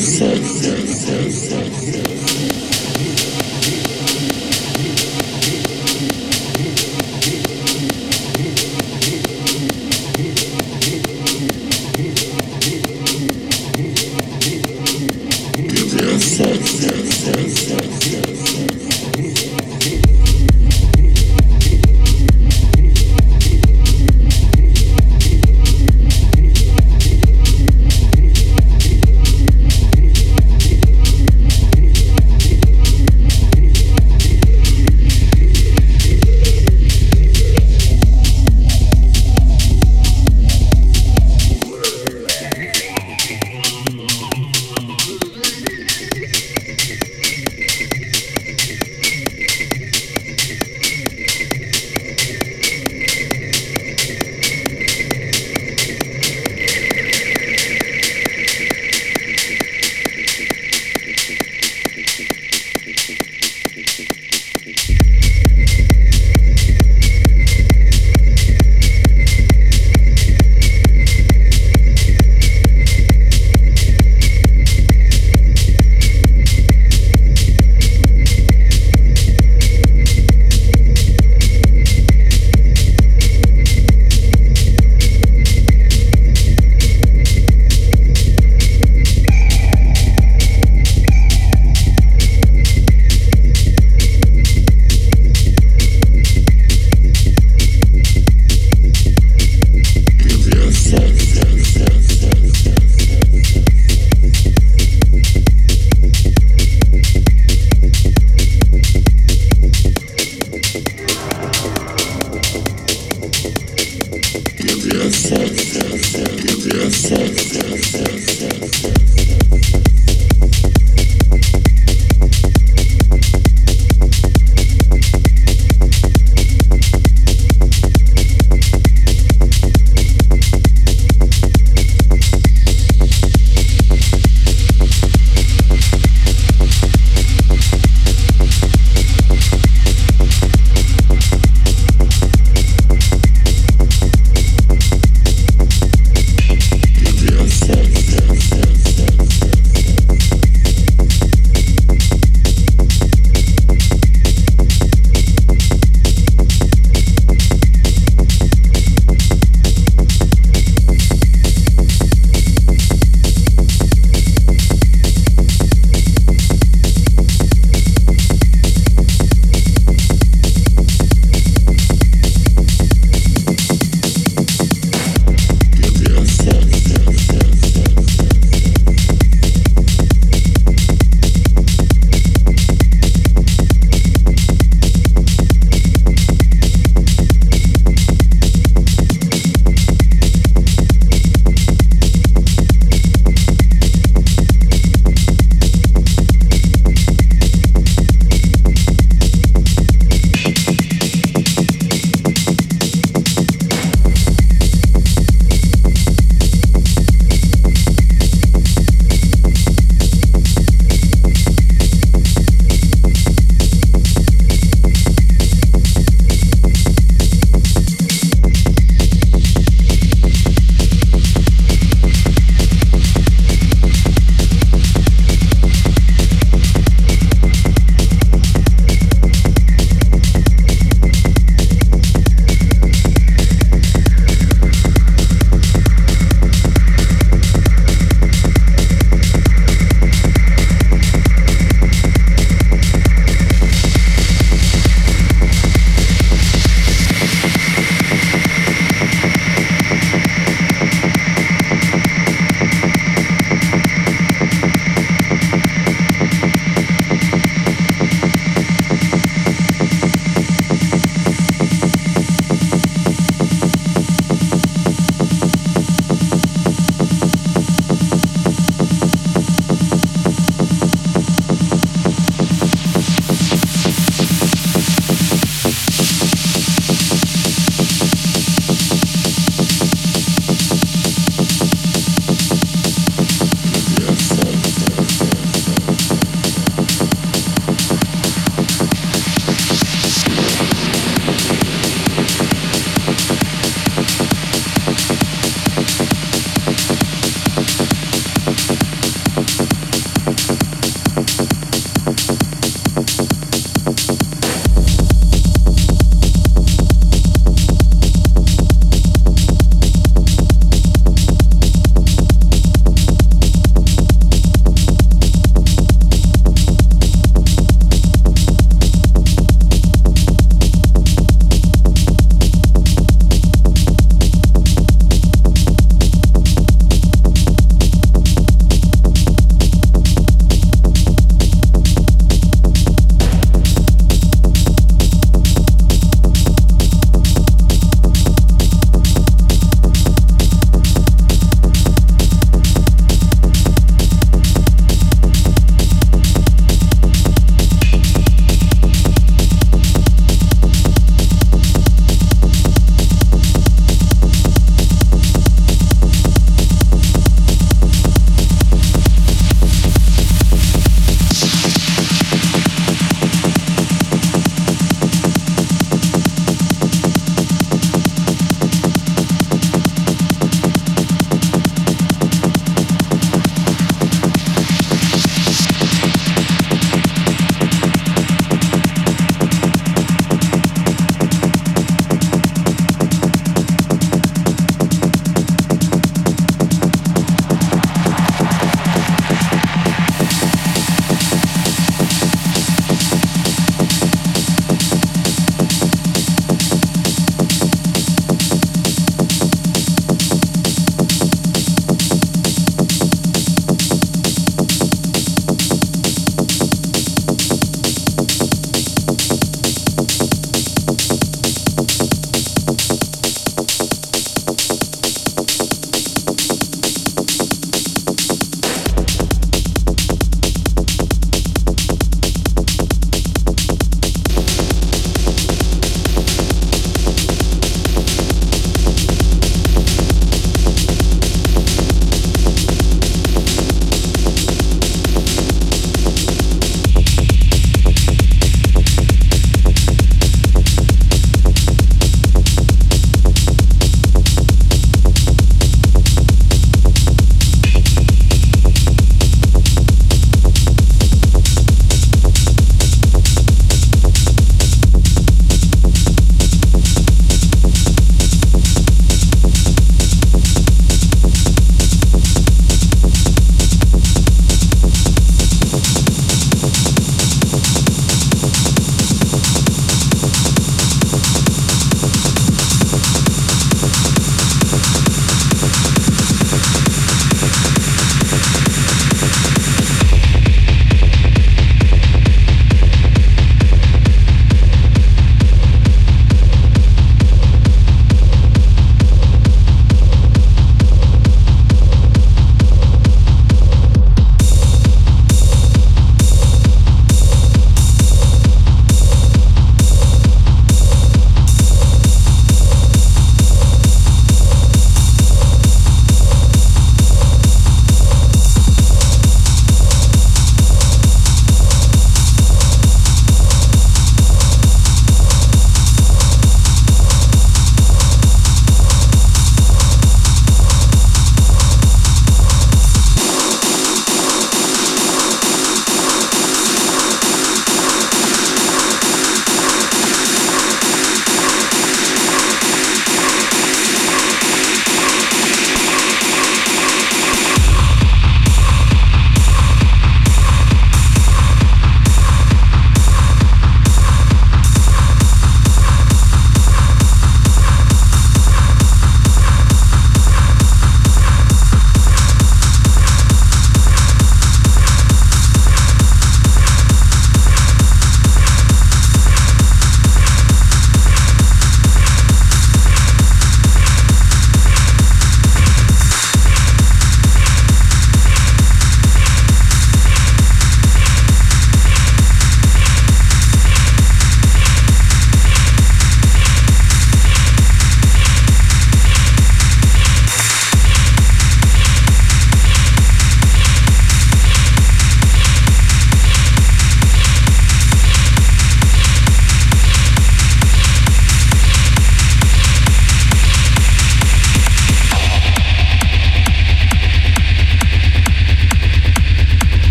six, six, six, six, six.